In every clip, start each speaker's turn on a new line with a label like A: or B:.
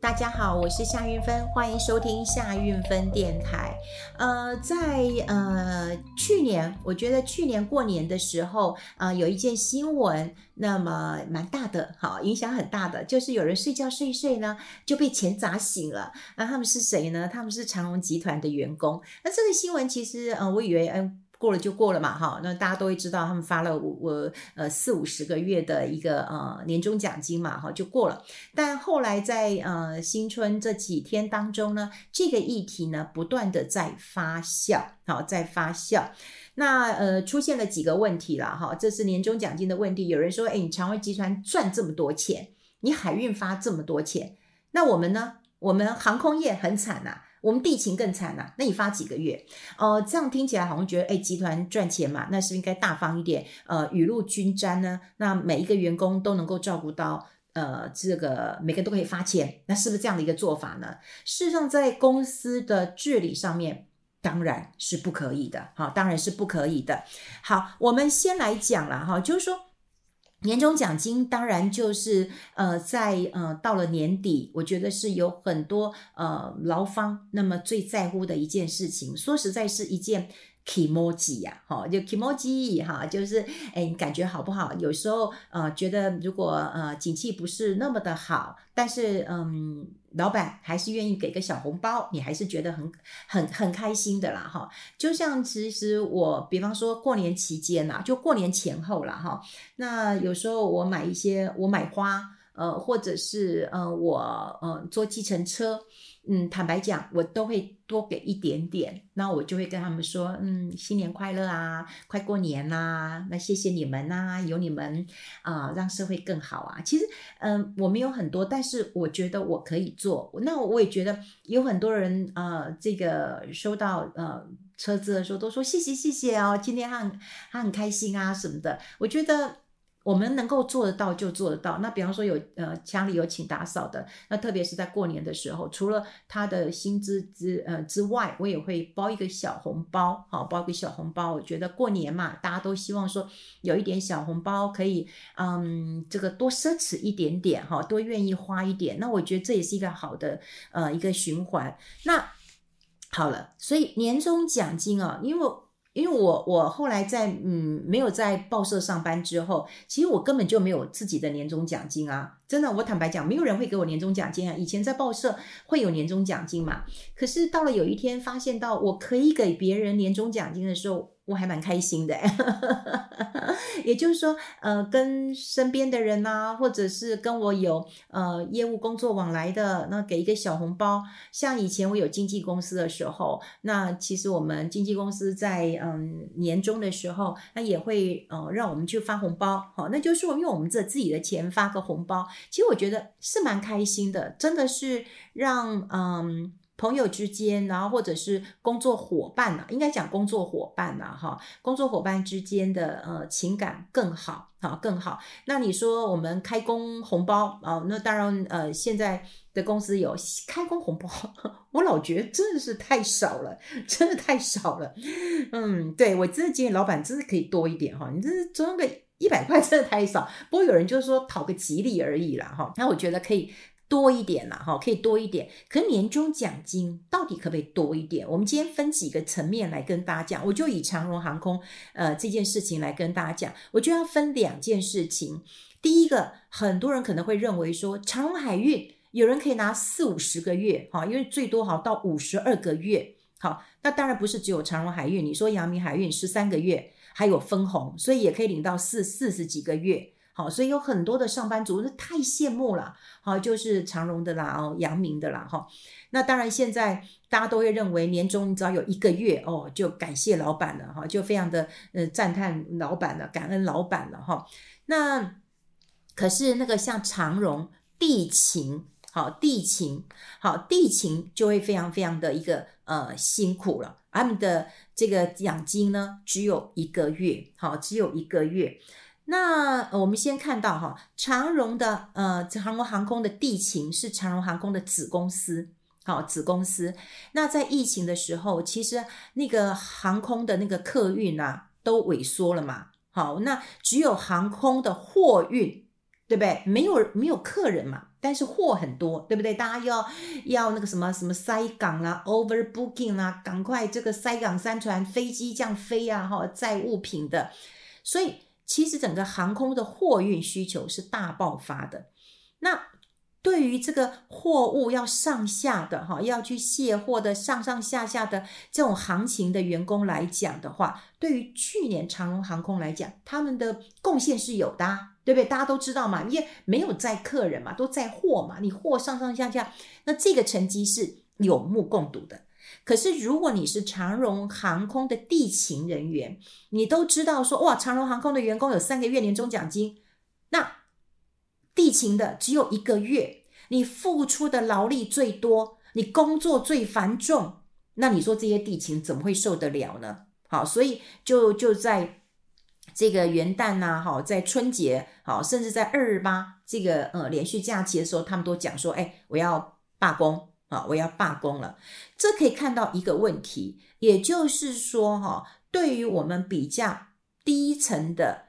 A: 大家好，我是夏韵芬，欢迎收听夏韵芬电台。呃，在呃去年，我觉得去年过年的时候，呃，有一件新闻，那么蛮大的，好，影响很大的，就是有人睡觉睡睡呢，就被钱砸醒了。那他们是谁呢？他们是长隆集团的员工。那这个新闻其实，呃，我以为，嗯、过了就过了嘛，哈，那大家都会知道，他们发了我我呃四五十个月的一个呃年终奖金嘛，哈，就过了。但后来在呃新春这几天当中呢，这个议题呢不断的在发酵，好，在发酵。那呃出现了几个问题了，哈，这是年终奖金的问题。有人说，哎，你长荣集团赚这么多钱，你海运发这么多钱，那我们呢？我们航空业很惨呐、我们地勤更惨了、那你发几个月？呃，这样听起来好像觉得，哎，集团赚钱嘛，那是不是应该大方一点？呃，雨露均沾呢？那每一个员工都能够照顾到，呃，这个每个都可以发钱，那是不是这样的一个做法呢？事实上，在公司的治理上面，当然是不可以的，哈，当然是不可以的。好，我们先来讲了哈，就是说。年终奖金当然就是呃，在呃到了年底，我觉得是有很多呃劳方那么最在乎的一件事情。说实在是一件。kimoji 呀，哈，就 kimoji 哈，就是哎，你感觉好不好？有时候呃，觉得如果呃景气不是那么的好，但是嗯，老板还是愿意给个小红包，你还是觉得很很很开心的啦，哈。就像其实我，比方说过年期间呐，就过年前后了，哈，那有时候我买一些，我买花。呃，或者是呃，我嗯坐计程车，嗯，坦白讲，我都会多给一点点。那我就会跟他们说，嗯，新年快乐啊，快过年啦，那谢谢你们呐，有你们啊，让社会更好啊。其实，嗯，我没有很多，但是我觉得我可以做。那我也觉得有很多人呃，这个收到呃车子的时候都说谢谢谢谢哦，今天他很他很开心啊什么的。我觉得。我们能够做得到就做得到。那比方说有呃家里有请打扫的，那特别是在过年的时候，除了他的薪资之呃之外，我也会包一个小红包，好，包个小红包。我觉得过年嘛，大家都希望说有一点小红包，可以嗯这个多奢侈一点点哈，多愿意花一点。那我觉得这也是一个好的呃一个循环。那好了，所以年终奖金啊，因为。因为我我后来在嗯没有在报社上班之后，其实我根本就没有自己的年终奖金啊，真的，我坦白讲，没有人会给我年终奖金啊。以前在报社会有年终奖金嘛，可是到了有一天发现到我可以给别人年终奖金的时候。我还蛮开心的，也就是说，呃，跟身边的人呐、或者是跟我有呃业务工作往来的，那给一个小红包。像以前我有经纪公司的时候，那其实我们经纪公司在嗯年终的时候，那也会呃让我们去发红包，好，那就是说用我们这自己的钱发个红包，其实我觉得是蛮开心的，真的是让嗯。朋友之间，然后或者是工作伙伴呐，应该讲工作伙伴呐，哈，工作伙伴之间的呃情感更好，哈，更好。那你说我们开工红包啊，那当然呃，现在的公司有开工红包，我老觉得真的是太少了，真的太少了。嗯，对，我真的建议老板真的可以多一点哈，你这是装个一百块真的太少。不过有人就是说讨个吉利而已啦，哈，那我觉得可以。多一点啦，哈，可以多一点。可年终奖金到底可不可以多一点？我们今天分几个层面来跟大家讲。我就以长荣航空呃这件事情来跟大家讲。我就要分两件事情。第一个，很多人可能会认为说，长荣海运有人可以拿四五十个月，哈，因为最多好到五十二个月。好，那当然不是只有长荣海运。你说阳明海运十三个月，还有分红，所以也可以领到四四十几个月。好，所以有很多的上班族那太羡慕了。好，就是长荣的啦，哦，阳明的啦，哈。那当然，现在大家都会认为年终只要有一个月哦，就感谢老板了，哈，就非常的呃赞叹老板了，感恩老板了，哈。那可是那个像长荣地勤，好地勤，好地勤就会非常非常的一个呃辛苦了，他们的这个奖金呢只有一个月，好，只有一个月。那我们先看到哈，长荣的呃，长荣航空的地勤是长荣航空的子公司，好子公司。那在疫情的时候，其实那个航空的那个客运啊，都萎缩了嘛。好，那只有航空的货运，对不对？没有没有客人嘛，但是货很多，对不对？大家要要那个什么什么塞港啊，overbooking 啊，赶快这个塞港三船飞机这样飞啊，哈，载物品的，所以其实整个航空的货运需求是大爆发的。那对于这个货物要上下的哈，要去卸货的上上下下的这种行情的员工来讲的话，对于去年长荣航空来讲，他们的贡献是有的啊，对不对？大家都知道嘛，因为没有载客人嘛，都载货嘛，你货上上下下，那这个成绩是有目共睹的。可是如果你是长荣航空的地勤人员，你都知道说，哇，长荣航空的员工有三个月年终奖金，那。地勤的只有一个月，你付出的劳力最多，你工作最繁重，那你说这些地勤怎么会受得了呢？好，所以就就在这个元旦呐、好，在春节，好，甚至在二二八这个呃连续假期的时候，他们都讲说，哎，我要罢工啊，我要罢工了。这可以看到一个问题，也就是说，哈，对于我们比较低层的。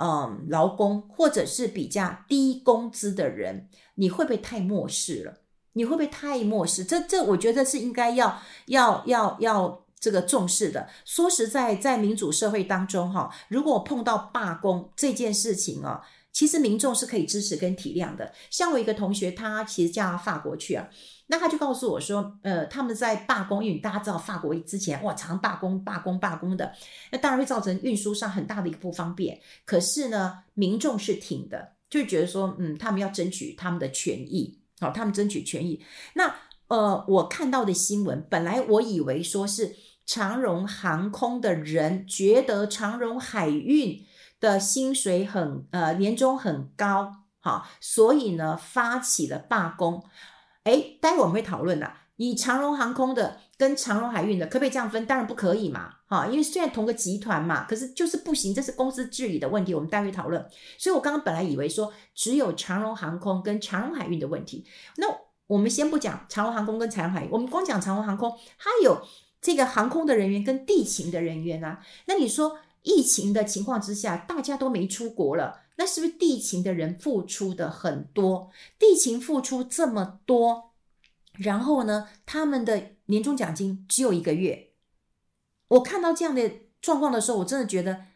A: 嗯，劳工或者是比较低工资的人，你会不会太漠视了？你会不会太漠视？这这，我觉得是应该要要要要这个重视的。说实在，在民主社会当中，哈，如果碰到罢工这件事情啊，其实民众是可以支持跟体谅的。像我一个同学，他其实嫁到法国去啊。那他就告诉我说，呃，他们在罢工，因为大家知道法国之前哇，常罢工、罢工、罢工的，那当然会造成运输上很大的一个不方便。可是呢，民众是挺的，就觉得说，嗯，他们要争取他们的权益，好，他们争取权益。那呃，我看到的新闻，本来我以为说是长荣航空的人觉得长荣海运的薪水很呃年终很高，好，所以呢发起了罢工。哎，待会我们会讨论啦。以长荣航空的跟长荣海运的，可不可以这样分？当然不可以嘛，哈，因为虽然同个集团嘛，可是就是不行，这是公司治理的问题。我们待会讨论。所以我刚刚本来以为说只有长荣航空跟长荣海运的问题，那我们先不讲长荣航空跟长荣海运，我们光讲长荣航空，它有这个航空的人员跟地勤的人员啊。那你说疫情的情况之下，大家都没出国了。那是不是地勤的人付出的很多？地勤付出这么多，然后呢，他们的年终奖金只有一个月。我看到这样的状况的时候，我真的觉得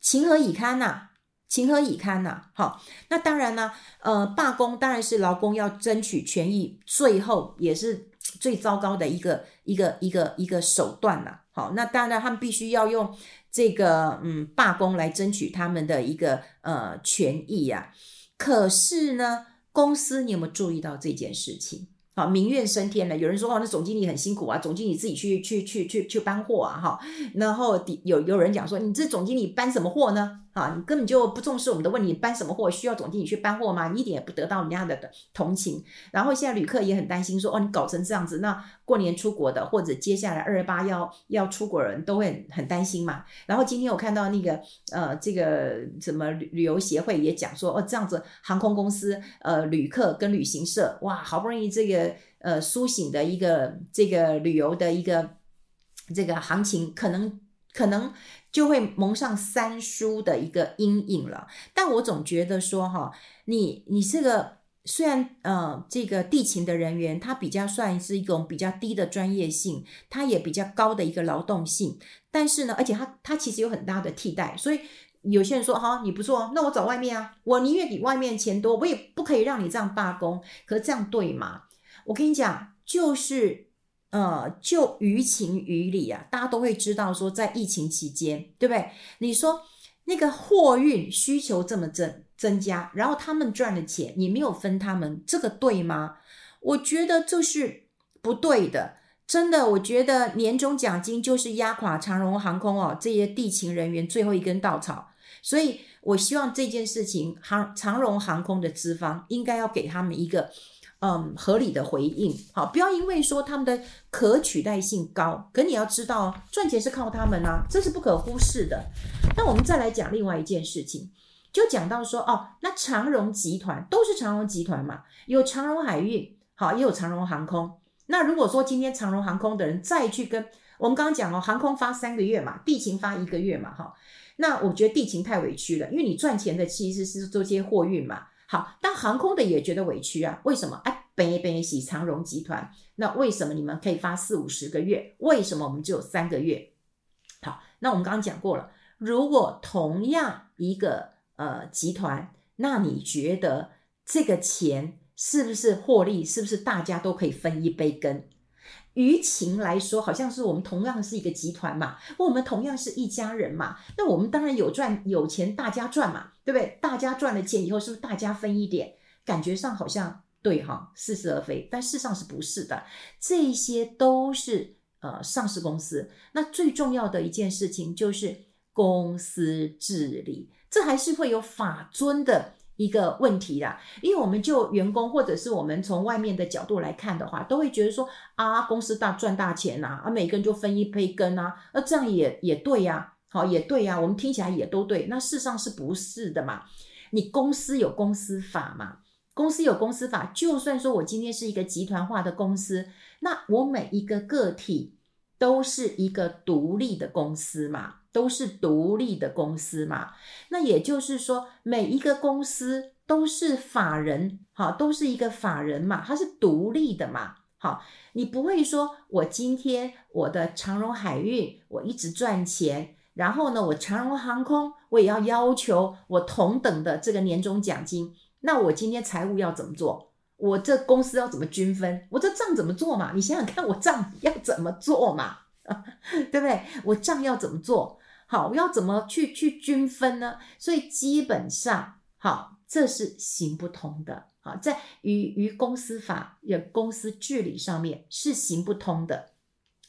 A: 情何以堪呐！情何以堪呐！好，那当然呢，呃，罢工当然是劳工要争取权益，最后也是最糟糕的一个一个一个一个手段了。好，那当然他们必须要用。这个嗯，罢工来争取他们的一个呃权益呀、啊。可是呢，公司你有没有注意到这件事情？好，民怨升天了。有人说哦，那总经理很辛苦啊，总经理自己去去去去去搬货啊，哈。然后有有人讲说，你这总经理搬什么货呢？啊，你根本就不重视我们的问题，你搬什么货？需要总经理去搬货吗？你一点也不得到人家的同情。然后现在旅客也很担心说，哦，你搞成这样子，那过年出国的或者接下来二二八要要出国人都会很很担心嘛。然后今天我看到那个呃，这个什么旅游协会也讲说，哦，这样子航空公司呃，旅客跟旅行社哇，好不容易这个呃苏醒的一个这个旅游的一个这个行情，可能可能。就会蒙上三叔的一个阴影了。但我总觉得说，哈，你你这个虽然呃，这个地勤的人员他比较算是一种比较低的专业性，他也比较高的一个劳动性，但是呢，而且他他其实有很大的替代。所以有些人说，哈，你不错，那我找外面啊，我宁愿比外面钱多，我也不可以让你这样罢工。可是这样对吗？我跟你讲，就是。呃，就于情于理啊，大家都会知道说，在疫情期间，对不对？你说那个货运需求这么增增加，然后他们赚的钱你没有分他们，这个对吗？我觉得这是不对的，真的，我觉得年终奖金就是压垮长荣航空哦这些地勤人员最后一根稻草，所以我希望这件事情航长荣航空的资方应该要给他们一个。嗯，合理的回应，好，不要因为说他们的可取代性高，可你要知道，赚钱是靠他们啊，这是不可忽视的。那我们再来讲另外一件事情，就讲到说，哦，那长荣集团都是长荣集团嘛，有长荣海运，好，也有长荣航空。那如果说今天长荣航空的人再去跟我们刚刚讲哦，航空发三个月嘛，地勤发一个月嘛，哈，那我觉得地勤太委屈了，因为你赚钱的其实是做些货运嘛。好，但航空的也觉得委屈啊，为什么？哎，北北喜长荣集团，那为什么你们可以发四五十个月？为什么我们只有三个月？好，那我们刚刚讲过了，如果同样一个呃集团，那你觉得这个钱是不是获利？是不是大家都可以分一杯羹？舆情来说，好像是我们同样是一个集团嘛，我们同样是一家人嘛，那我们当然有赚有钱，大家赚嘛，对不对？大家赚了钱以后，是不是大家分一点？感觉上好像对哈，似是而非，但事实上是不是的？这些都是呃上市公司，那最重要的一件事情就是公司治理，这还是会有法遵的。一个问题啦，因为我们就员工或者是我们从外面的角度来看的话，都会觉得说啊，公司大赚大钱呐，啊，每个人就分一杯羹啊，那这样也也对呀，好也对呀，我们听起来也都对，那事实上是不是的嘛？你公司有公司法嘛？公司有公司法，就算说我今天是一个集团化的公司，那我每一个个体都是一个独立的公司嘛。都是独立的公司嘛，那也就是说，每一个公司都是法人，好，都是一个法人嘛，它是独立的嘛，好，你不会说我今天我的长荣海运我一直赚钱，然后呢，我长荣航空我也要要求我同等的这个年终奖金，那我今天财务要怎么做？我这公司要怎么均分？我这账怎么做嘛？你想想看，我账 要怎么做嘛？对不对？我账要怎么做？好，我要怎么去去均分呢？所以基本上，好，这是行不通的。好，在于于公司法、与公司治理上面是行不通的。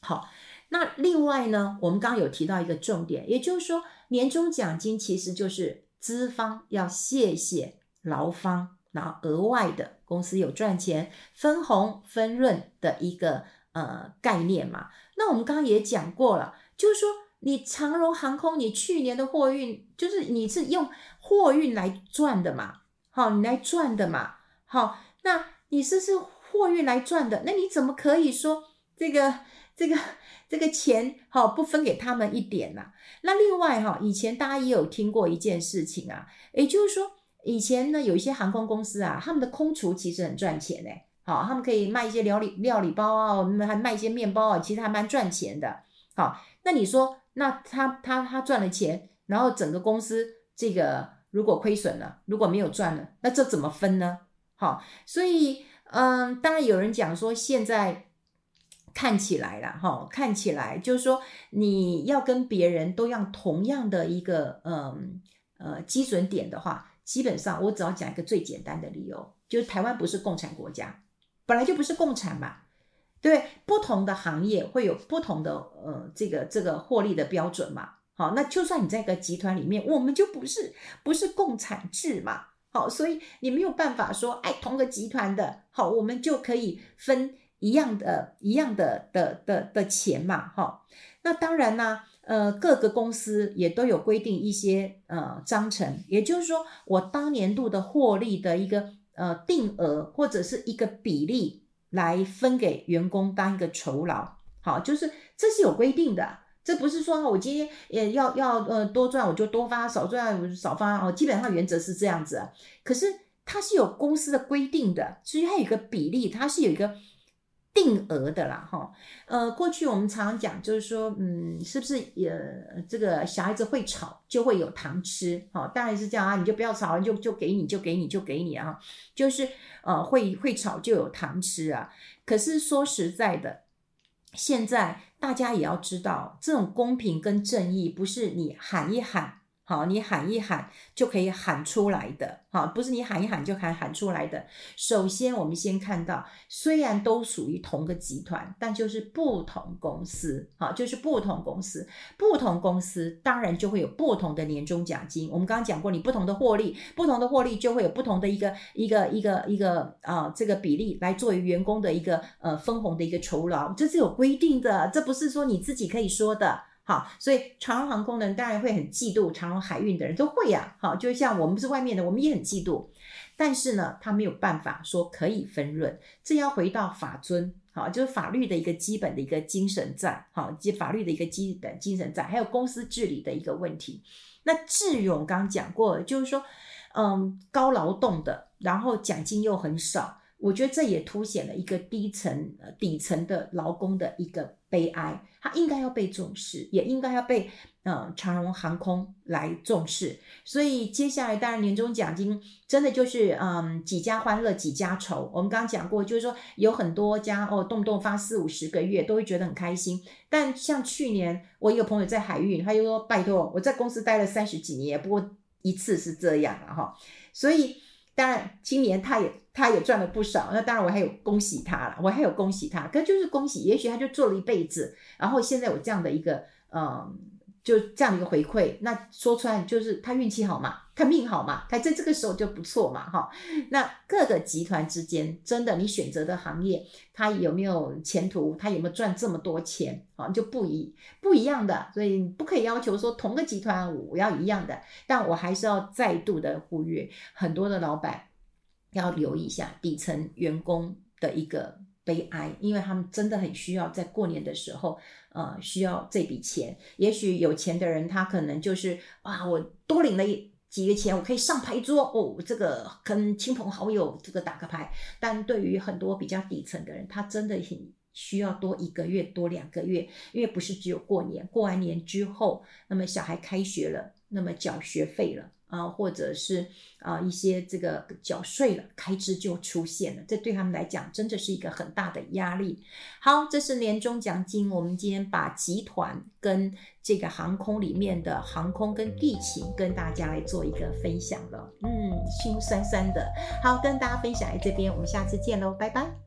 A: 好，那另外呢，我们刚刚有提到一个重点，也就是说，年终奖金其实就是资方要谢谢劳方，然后额外的公司有赚钱分红分润的一个呃概念嘛。那我们刚刚也讲过了，就是说。你长荣航空，你去年的货运就是你是用货运来赚的嘛？好，你来赚的嘛？好，那你是是货运来赚的，那你怎么可以说这个这个这个钱好不分给他们一点呢？那另外哈，以前大家也有听过一件事情啊，也就是说以前呢有一些航空公司啊，他们的空厨其实很赚钱诶，好，他们可以卖一些料理料理包啊，我们还卖一些面包啊，其实还蛮赚钱的。好，那你说？那他他他赚了钱，然后整个公司这个如果亏损了，如果没有赚了，那这怎么分呢？好，所以嗯，当然有人讲说，现在看起来了哈，看起来就是说你要跟别人都用同样的一个嗯呃基准点的话，基本上我只要讲一个最简单的理由，就是台湾不是共产国家，本来就不是共产嘛。对，不同的行业会有不同的呃，这个这个获利的标准嘛。好，那就算你在一个集团里面，我们就不是不是共产制嘛。好，所以你没有办法说，哎，同个集团的，好，我们就可以分一样的、一样的的的的钱嘛。好，那当然呢，呃，各个公司也都有规定一些呃章程，也就是说，我当年度的获利的一个呃定额或者是一个比例。来分给员工当一个酬劳，好，就是这是有规定的，这不是说我今天也要要呃多赚我就多发，少赚我就少发哦，基本上原则是这样子。可是它是有公司的规定的，所以它有一个比例，它是有一个。定额的啦，哈，呃，过去我们常常讲，就是说，嗯，是不是也这个小孩子会吵就会有糖吃，哈，当然是这样啊，你就不要吵，就就给你就给你就给你啊，就是呃，会会吵就有糖吃啊。可是说实在的，现在大家也要知道，这种公平跟正义不是你喊一喊。好，你喊一喊就可以喊出来的，好，不是你喊一喊就可以喊出来的。首先，我们先看到，虽然都属于同个集团，但就是不同公司，好，就是不同公司，不同公司当然就会有不同的年终奖金。我们刚刚讲过，你不同的获利，不同的获利就会有不同的一个一个一个一个啊，这个比例来作为员工的一个呃分红的一个酬劳，这是有规定的，这不是说你自己可以说的。好，所以长荣航空的人当然会很嫉妒长荣海运的人，都会呀。好，就像我们不是外面的，我们也很嫉妒。但是呢，他没有办法说可以分润，这要回到法尊，好，就是法律的一个基本的一个精神在，好，及法律的一个基本精神在，还有公司治理的一个问题。那智勇刚刚讲过，就是说，嗯高劳动的，然后奖金又很少。我觉得这也凸显了一个低层、底层的劳工的一个悲哀，他应该要被重视，也应该要被嗯长荣航空来重视。所以接下来当然年终奖金真的就是嗯几家欢乐几家愁。我们刚刚讲过，就是说有很多家哦动不动发四五十个月都会觉得很开心。但像去年我一个朋友在海运，他就说拜托我在公司待了三十几年，不过一次是这样了哈。所以当然今年他也。他也赚了不少，那当然我还有恭喜他了，我还有恭喜他，可就是恭喜，也许他就做了一辈子，然后现在有这样的一个，嗯，就这样的一个回馈，那说出来就是他运气好嘛，他命好嘛，他在这个时候就不错嘛，哈。那各个集团之间，真的你选择的行业，他有没有前途，他有没有赚这么多钱啊，就不一不一样的，所以不可以要求说同个集团我要一样的，但我还是要再度的呼吁很多的老板。要留意一下底层员工的一个悲哀，因为他们真的很需要在过年的时候，呃，需要这笔钱。也许有钱的人，他可能就是啊，我多领了几个钱，我可以上牌桌哦，这个跟亲朋好友这个打个牌。但对于很多比较底层的人，他真的很需要多一个月、多两个月，因为不是只有过年，过完年之后，那么小孩开学了，那么缴学费了。啊，或者是啊一些这个缴税了，开支就出现了，这对他们来讲真的是一个很大的压力。好，这是年终奖金，我们今天把集团跟这个航空里面的航空跟地勤跟大家来做一个分享了。嗯，心酸酸的。好，跟大家分享在这边，我们下次见喽，拜拜。